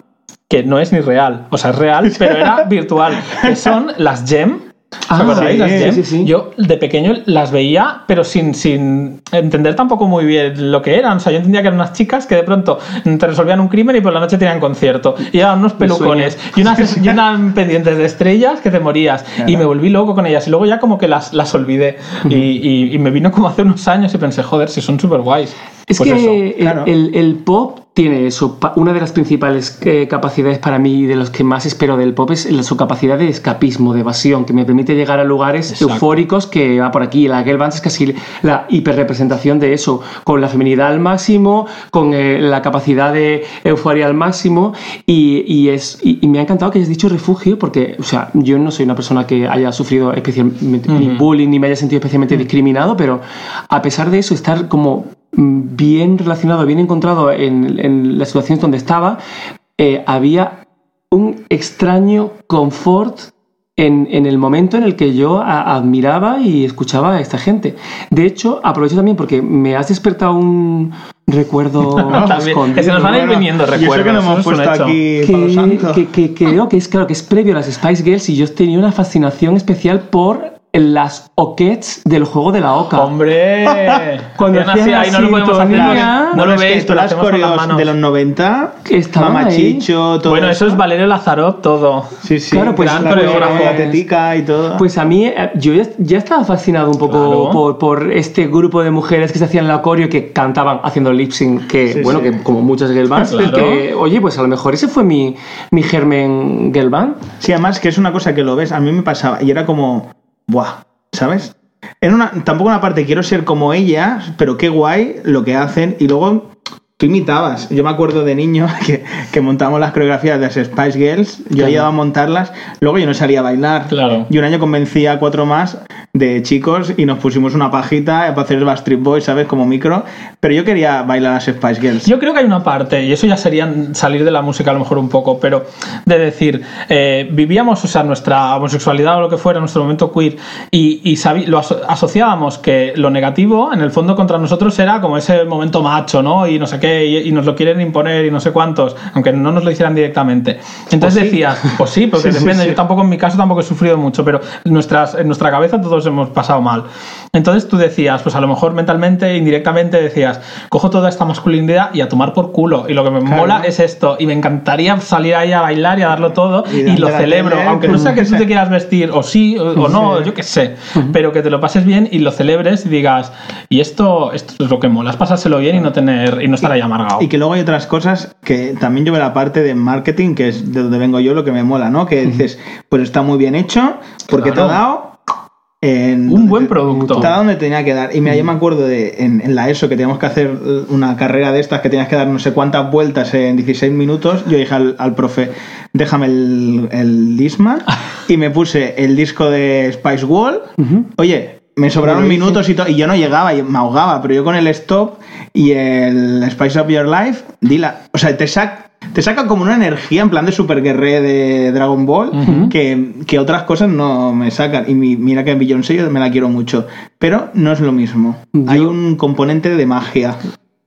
que no es ni real, o sea, es real, pero era virtual, que son las Gem. ¿Os Ah, acordáis? sí, las sí, Gem? sí, sí. Yo de pequeño las veía, pero sin, sin entender tampoco muy bien lo que eran. O sea, yo entendía que eran unas chicas que de pronto te resolvían un crimen y por la noche tenían concierto. Y eran unos pelucones y unas, y unas pendientes de estrellas que te morías. Y me volví loco con ellas. Y luego ya como que las, las olvidé. y, y- y me vino como hace unos años y pensé, joder, si son súper guays. Es Pues que eso. el- claro. el, el pop tiene eso. Una de las principales eh, capacidades para mí y de los que más espero del pop es su capacidad de escapismo, de evasión, que me permite llegar a lugares Exacto. eufóricos que va por aquí. La girl band es casi la hiperrepresentación de eso, con la feminidad al máximo, con eh, la capacidad de euforia al máximo. Y, y es, y, y me ha encantado que hayas dicho refugio, porque o sea, yo no soy una persona que haya sufrido especialmente ni bullying ni me haya sentido especialmente discriminado, pero a pesar de eso, estar como bien relacionado, bien encontrado en, en las situaciones donde estaba, eh, había un extraño confort en, en el momento en el que yo a- admiraba y escuchaba a esta gente. De hecho, aprovecho también porque me has despertado un recuerdo También. que nos van a ir viniendo recuerdos. que no hemos puesto aquí que, que- que creo que es claro que es previo a las Spice Girls y yo tenía una fascinación especial por las oquets del juego de la oca. ¡Hombre! Cuando Hacían así, ahí no lo podemos hacer. No Bueno, lo veis, pero las coreos de los 90, Estaban ahí. Mamachicho, todo Bueno, eso es Valerio Lazarov todo. Sí, sí. Claro, pues, gran gran coreógrafo, coreógrafo. atlética y todo. Pues a mí, eh, yo ya, ya estaba fascinado un poco Claro. por, por este grupo de mujeres que se hacían la coreo que cantaban haciendo lip sync, que Sí, bueno, sí. que como muchas girl bands, Claro. que, oye, pues a lo mejor ese fue mi, mi germen girl band. Sí, además que es una cosa que lo ves, a mí me pasaba y era como, buah, ¿sabes? Era una, tampoco una parte, quiero ser como ellas, pero qué guay lo que hacen y luego tú imitabas. Yo me acuerdo de niño que, que montábamos las coreografías de las Spice Girls, yo Claro. ayudaba a montarlas, luego yo no salía a bailar. Claro. Y un año convencí a cuatro más de chicos y nos pusimos una pajita para hacer el Backstreet Boys, ¿sabes? Como micro. Pero yo quería bailar las Spice Girls. Yo creo que hay una parte, y eso ya sería salir de la música a lo mejor un poco, pero de decir, eh, vivíamos, o sea, nuestra homosexualidad o lo que fuera, nuestro momento queer, y, y lo aso- asociábamos que lo negativo, en el fondo, contra nosotros era como ese momento macho, ¿no? Y no sé qué, y, y nos lo quieren imponer y no sé cuántos, aunque no nos lo hicieran directamente. Entonces Pues sí. decías, pues sí, porque Sí, depende, sí. yo tampoco en mi caso tampoco he sufrido mucho, pero nuestras, en nuestra cabeza todos hemos pasado mal. Entonces tú decías, pues a lo mejor mentalmente, indirectamente decías, cojo toda esta masculinidad y a tomar por culo. Y lo que me Claro. mola es esto. Y me encantaría salir ahí a bailar y a darlo todo. Y Y, lo celebro. tele, Aunque no sea que tú te quieras vestir, o sí, o, o no, Sí. yo qué sé. Pero que te lo pases bien y lo celebres y digas, y esto, esto es lo que mola, es pasárselo bien y no tener, y no estar ahí amargado. Y que luego hay otras cosas que también yo veo la parte de marketing, que es de donde vengo yo, lo que me mola, ¿no? Que dices, pues está muy bien hecho, porque te ha Claro. dado en Un buen producto. Dado donde tenía que dar. Y mira, yo me acuerdo de en, en la ESO que teníamos que hacer una carrera de estas que tenías que dar no sé cuántas vueltas en 16 minutos. Yo dije al, al profe, déjame el, el Discman. y me puse el disco de Spice Wall. Oye, me sobraron minutos y todo. Y yo no llegaba, y me ahogaba, pero yo con el stop y el Spice Up Your Life, dila. O sea, te saca. Te saca como una energía en plan de super guerrero de Dragon Ball que, que otras cosas no me sacan. Y mi- mira que en Beyoncé yo me la quiero mucho. Pero no es lo mismo. Yo- Hay un componente de magia.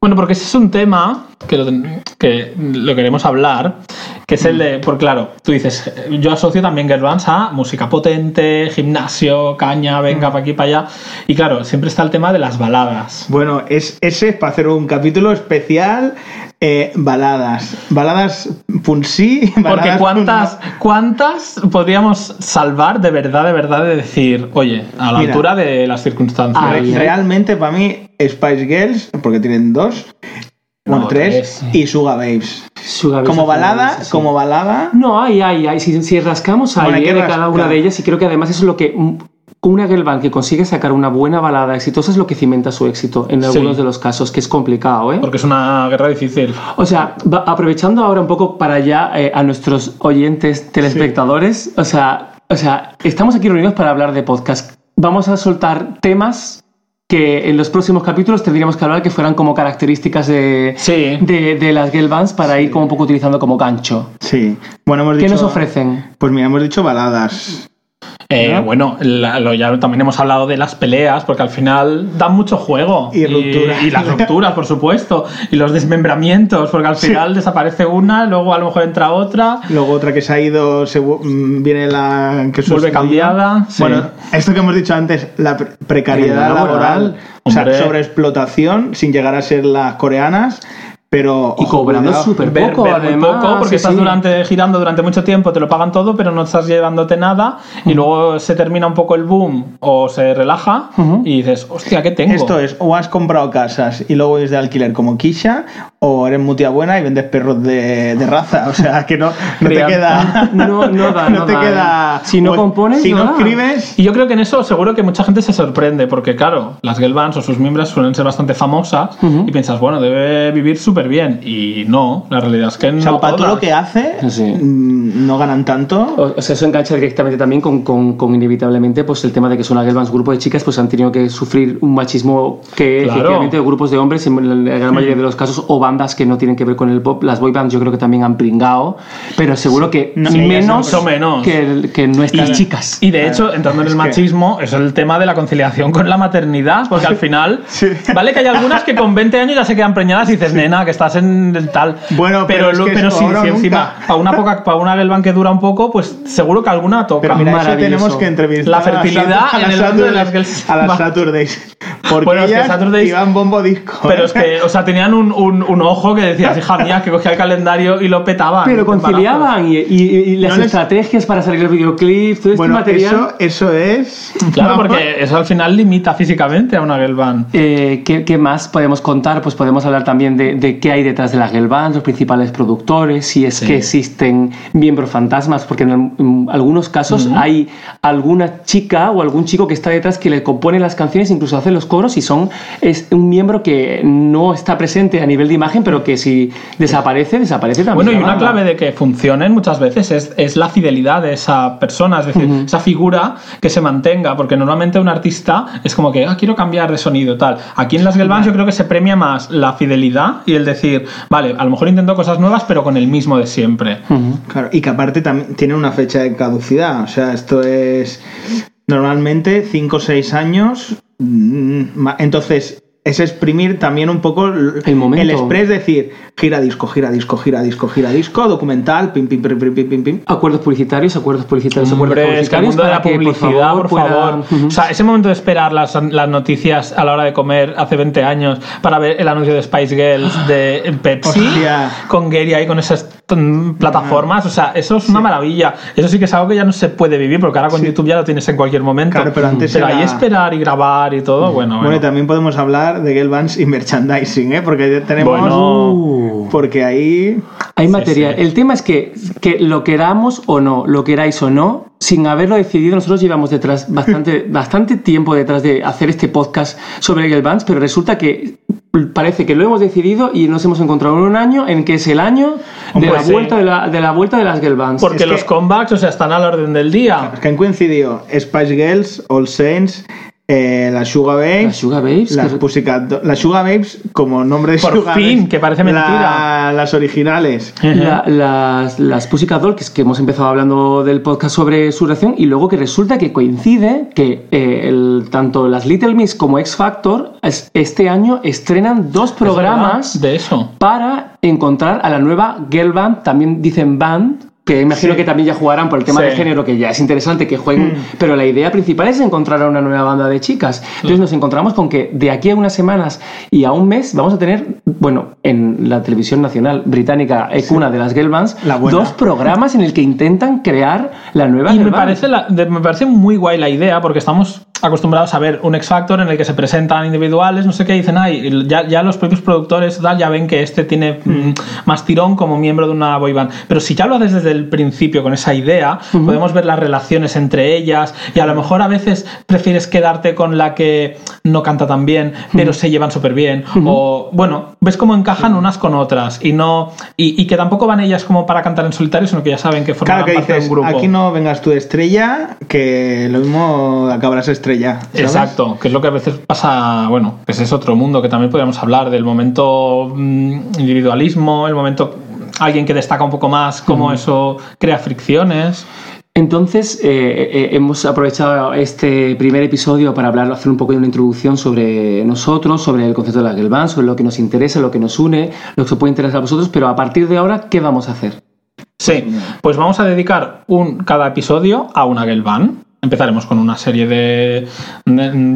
Bueno, porque ese es un tema que lo, que lo queremos hablar, que es el de, por claro, tú dices, eh, yo asocio también girl bands a música potente, gimnasio, caña, venga, para aquí, para allá. Y claro, siempre está el tema de las baladas. Bueno, es, ese es para hacer un capítulo especial. Eh, baladas. Baladas punsí. Porque baladas cuántas, cuántas podríamos salvar de verdad, de verdad, de decir, oye, a la Mira. altura de las circunstancias. Ay. Realmente para mí Spice Girls, porque tienen dos, bueno, No, tres, tres. y Sugar Babes. Sugar Babes Como balada, sí, sí. como balada, No, hay, hay, hay. Si, si rascamos ahí Bueno, hay que eh, de cada una de ellas, y creo que además eso es lo que. Una girl band que consigue sacar una buena balada exitosa es lo que cimenta su éxito en Sí. algunos de los casos, que es complicado, ¿eh? Porque es una guerra difícil. O sea, aprovechando ahora un poco para ya eh, a nuestros oyentes telespectadores, o, sea, o sea, estamos aquí reunidos para hablar de podcast. Vamos a soltar temas que en los próximos capítulos tendríamos que hablar que fueran como características de, Sí. de, de las girl bands para ir como un poco utilizando como gancho. sí. Bueno, hemos ¿Qué dicho. nos ofrecen? Pues mira, hemos dicho baladas. Eh, ¿No? Bueno, la- lo- ya también hemos hablado de las peleas, porque al final dan mucho juego. Y rupturas. Y, las rupturas, por supuesto. Y los desmembramientos, porque al final desaparece una, luego a lo mejor entra otra. Luego otra que se ha ido, se mm, viene la que Vuelve cambiada, sí. Bueno, esto que hemos dicho antes, la pre- precariedad laboral, laboral. o sea, sobreexplotación sin llegar a ser las coreanas, pero Y ojo, cobrando súper poco, ver muy poco, porque sí, estás sí. durante, girando durante mucho tiempo, te lo pagan todo, pero no estás llevándote nada, y luego se termina un poco el boom o se relaja, y dices, hostia, ¿qué tengo? Esto es, o has comprado casas y luego es de alquiler como Kisha, o eres mutia buena y vendes perros de, de raza. O sea, que no, no te queda. No, no da, no te da, queda. eh. Si no pues, compones, si no no da. escribes. Y yo creo que en eso seguro que mucha gente se sorprende, porque claro, las girl bands o sus miembros suelen ser bastante famosas, y piensas, bueno, debe vivir súper bien. Y no, la realidad es que no. O sea, para todo lo que hace, Sí. mm, no ganan tanto. O, o sea, eso engancha directamente también con, con- con inevitablemente pues el tema de que son las girl bands, grupo de chicas, pues han tenido que sufrir un machismo que Claro. efectivamente grupos de hombres en la gran mayoría de los casos o bandas que no tienen que ver con el pop, las boy bands yo creo que también han pringado, pero seguro que No, ellas menos, mucho menos. Que, que nuestras Y- chicas. Y de hecho, entrando en el es machismo, es el tema de la conciliación con la maternidad, porque al final, Sí. vale que hay algunas que con 20 años ya se quedan preñadas y dices, nena, que estás en el tal. Bueno, pero es lo- que pero nunca. encima, para una, poca, para una girl band que dura un poco, pues seguro que alguna toca. Pero mira, eso tenemos que entrevistar La fertilidad a en las el mundo de Saturdays- las girls. a las. Saturdays. Porque Bueno, es que ellas Saturdays- iban bombo disco. Pero ¿eh? es que, o sea, tenían un, un, un ojo que decías, hija mía, que cogía el calendario y lo petaban. Pero conciliaban y, y- y las No les- estrategias para salir el videoclip, todo este bueno, material. eso, eso es. Claro, porque eso al final limita físicamente a una girl band. Eh, ¿qué, qué más podemos contar? Pues podemos hablar también de, de qué hay detrás de la girl band, los principales productores, si es Sí. que existen miembros fantasmas, porque en, en algunos casos hay alguna chica o algún chico que está detrás que le compone las canciones, incluso hace los coros y son es un miembro que no está presente a nivel de imagen, pero que si desaparece, desaparece también. Bueno, y una clave de que funcionen muchas veces es, es la fidelidad de esa persona, es decir, esa figura que se mantenga, porque normalmente un artista es como que, ah, quiero cambiar de sonido, tal. Aquí en las Girl Bands yo creo que se premia más la fidelidad y el decir, vale, a lo mejor intento cosas nuevas, pero con el mismo de siempre. Ujú. Claro, y que aparte también tiene una fecha de caducidad. O sea, esto es normalmente 5 o 6 años. mm, Entonces, es exprimir también un poco el, El momento. el express, decir, gira disco, gira disco, gira disco, gira disco, documental, pim, pim, pim, pim, pim, pim, pim. Acuerdos publicitarios, acuerdos publicitarios, acuerdos Hombre, es que el publicitarios mundo de la para que, publicidad, por favor. pueda- O sea, ese momento de esperar las, las noticias a la hora de comer hace 20 años para ver el anuncio de Spice Girls de Pepsi Hostia. con Gary ahí con esas plataformas. O sea, eso es una maravilla. Eso sí que es algo que ya no se puede vivir porque ahora con YouTube ya lo tienes en cualquier momento. Claro, pero antes ahí era- esperar y grabar y todo, bueno, Bueno, bueno. y también podemos hablar de Girl Bands y merchandising, ¿eh? Porque tenemos... Bueno. Uh. Porque ahí... Hay material. El tema es que, que lo queramos o no, lo queráis o no, sin haberlo decidido, nosotros llevamos detrás bastante, bastante tiempo detrás de hacer este podcast sobre Girl Bands, pero resulta que parece que lo hemos decidido y nos hemos encontrado en un año en que es el año de, la, sí. vuelta de, la, de la vuelta de las Girl Bands. Porque es los que- comebacks, o sea, están a la orden del día. Que han coincidido Spice Girls, All Saints, eh, las Sugar Babes, Las Sugar Babes, las que- Pussycat Babes como nombre de Por fin, Babes, que parece mentira. la- las originales. La- las, las Pussycat Dolls, que, es que hemos empezado hablando del podcast sobre su reacción, y luego que resulta que coincide que eh, el- tanto las Little Miss como X Factor es- este año estrenan dos programas de eso. para encontrar a la nueva girl band, también dicen band, que imagino Sí. que también ya jugarán por el tema Sí. de género, que ya es interesante que jueguen, pero la idea principal es encontrar a una nueva banda de chicas. Entonces nos encontramos con que de aquí a unas semanas y a un mes vamos a tener, bueno, en la televisión nacional británica, cuna de las girl bands, La dos programas en el que intentan crear la nueva Y girl me band. parece, la- de- me parece muy guay la idea, porque estamos acostumbrados a ver un X Factor en el que se presentan individuales, no sé qué, y dicen, ay, ya, ya los propios productores tal, ya ven que este tiene mm, más tirón como miembro de una boy band. Pero si ya lo haces desde el principio con esa idea, podemos ver las relaciones entre ellas, y a lo mejor a veces prefieres quedarte con la que no canta tan bien, pero se llevan súper bien, o bueno, ves cómo encajan unas con otras, y no y, y que tampoco van ellas como para cantar en solitario, sino que ya saben que forman Claro que parte de un grupo. aquí no vengas tú de estrella, que lo mismo acabarás estrella. ¿Sabes? Exacto, que es lo que a veces pasa, bueno, que ese es otro mundo que también podríamos hablar del momento mm, individualismo, el momento alguien que destaca un poco más, cómo eso crea fricciones. Entonces, eh, eh, hemos aprovechado este primer episodio para hablar, hacer un poco de una introducción sobre nosotros, sobre el concepto de la girl band, sobre lo que nos interesa, lo que nos une, lo que os puede interesar a vosotros, pero a partir de ahora, ¿qué vamos a hacer? Sí, pues vamos a dedicar un, cada episodio a una girl band. Empezaremos con una serie de,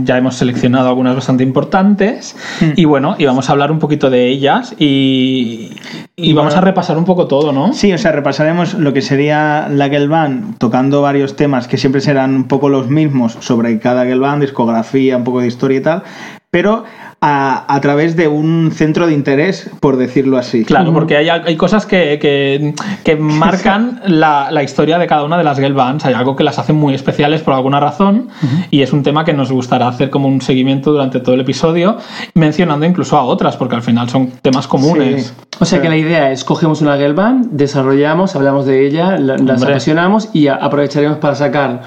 Ya hemos seleccionado algunas bastante importantes. Y bueno, y vamos a hablar un poquito de ellas y, y vamos a repasar un poco todo, ¿no? Sí, o sea, repasaremos lo que sería la girl band, tocando varios temas que siempre serán un poco los mismos sobre cada girl band, discografía, un poco de historia y tal, pero a, a través de un centro de interés, por decirlo así. Claro, porque hay, hay cosas que, que- que marcan la, la historia de cada una de las girl bands. Hay algo que las hace muy especiales por alguna razón y es un tema que nos gustará hacer como un seguimiento durante todo el episodio, mencionando incluso a otras, porque al final son temas comunes. Sí. O sea que la idea es, cogemos una girl band, desarrollamos, hablamos de ella, la- las apasionamos y aprovecharemos para sacar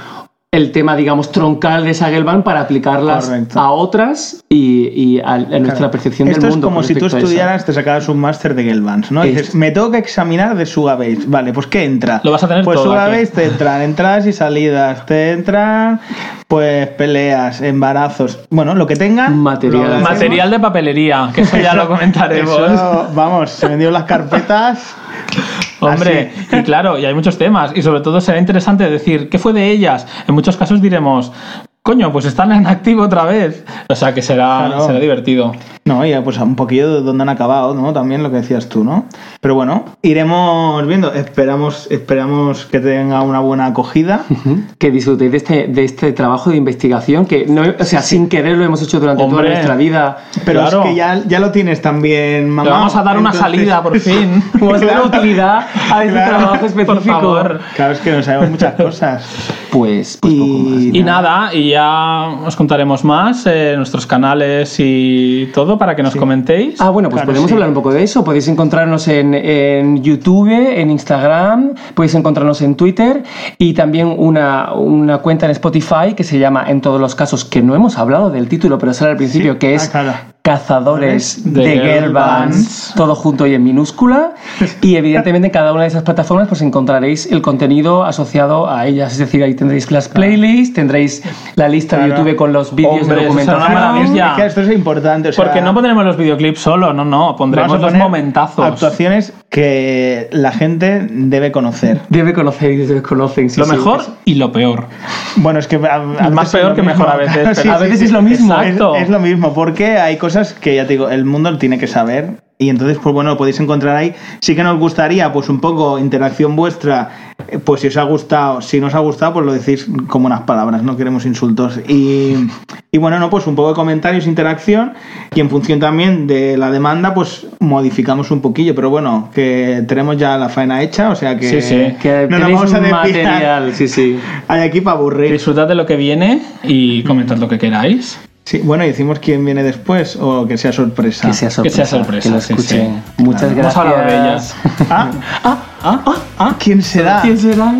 el tema, digamos, troncal de band para aplicarlas Correcto. a otras y, y a, a nuestra Claro. percepción Esto del mundo. es como si tú estudiaras, te sacaras un máster de girl bands, ¿no? Y Es- dices, me tengo que examinar de Sugar Babes. Vale, pues ¿qué entra? Lo vas a tener Pues todo. Babes te entran entradas y salidas, te entran pues peleas, embarazos, bueno, lo que tengan. Material. Material de papelería, que eso ya lo comentaremos. Eso, vamos, se me dio las carpetas. Hombre, Así. y claro, y hay muchos temas, y sobre todo será interesante decir qué fue de ellas. En muchos casos diremos, coño, pues están en activo otra vez. O sea que será, Claro. será divertido. No, y pues un poquillo de dónde han acabado, ¿no? También lo que decías tú, ¿no? Pero bueno, iremos viendo. Esperamos, esperamos que tenga una buena acogida. Que disfrutéis de este, de este trabajo de investigación que, no, o sea, sin querer lo hemos hecho durante Hombre. toda nuestra vida. Pero Claro. es que ya, ya lo tienes también, mamá. Le vamos a dar una salida, por fin. Vamos a dar Claro. utilidad a este Claro. trabajo específico. Por favor. Claro, es que no sabemos muchas cosas. Pues, pues Y- poco más. Y nada, y ya os contaremos más en nuestros canales y todo para que nos comentéis. Ah, bueno, pues Claro, podemos sí. hablar un poco de eso. Podéis encontrarnos en, en YouTube, en Instagram, podéis encontrarnos en Twitter y también una, una cuenta en Spotify que se llama, en todos los casos, que no hemos hablado del título, pero sale al principio, Sí. que Ah, es claro. Cazadores De de, Girl Girl Bands, Bands. todo junto y en minúscula. Y evidentemente en cada una de esas plataformas pues encontraréis el contenido asociado a ellas. Es decir, ahí tendréis las playlists, tendréis la lista de Claro. YouTube con los vídeos de maravilla. Es que esto es importante. o sea, Porque no pondremos los videoclips solo, no, no, pondremos los momentazos. Actuaciones que la gente debe conocer. Debe conocer y desconocen. sí, lo sí. mejor y lo peor. Bueno, es que a, a Más peor es que mejor a veces, Sí, A veces es lo mismo. Es, es lo mismo, porque hay cosas que ya te digo, el mundo tiene que saber. Y entonces, pues bueno, lo podéis encontrar ahí. Sí que nos gustaría, pues un poco interacción vuestra, eh, pues si os ha gustado, si no os ha gustado, pues lo decís con buenas palabras, no queremos insultos. Y, y bueno, no, pues un poco de comentarios, interacción, y en función también de la demanda, pues modificamos un poquillo. Pero bueno, que tenemos ya la faena hecha, o sea que, Sí, sí. Que no nos vamos a material, sí, sí. Hay aquí para aburrir. Disfrutad de lo que viene y comentad lo que queráis. Sí, bueno, y decimos quién viene después o que sea sorpresa. Que sea sorpresa. sea sorpresa, Que lo sí, escuchen. sí. Muchas Hemos gracias. hablado de ellas. Ah, Ah, ah, ah. ¿quién será? ¿Quién será?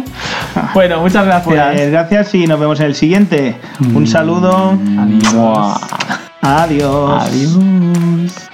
Bueno, muchas gracias. Pues gracias y nos vemos en el siguiente. Un saludo. Adiós. Adiós. Adiós.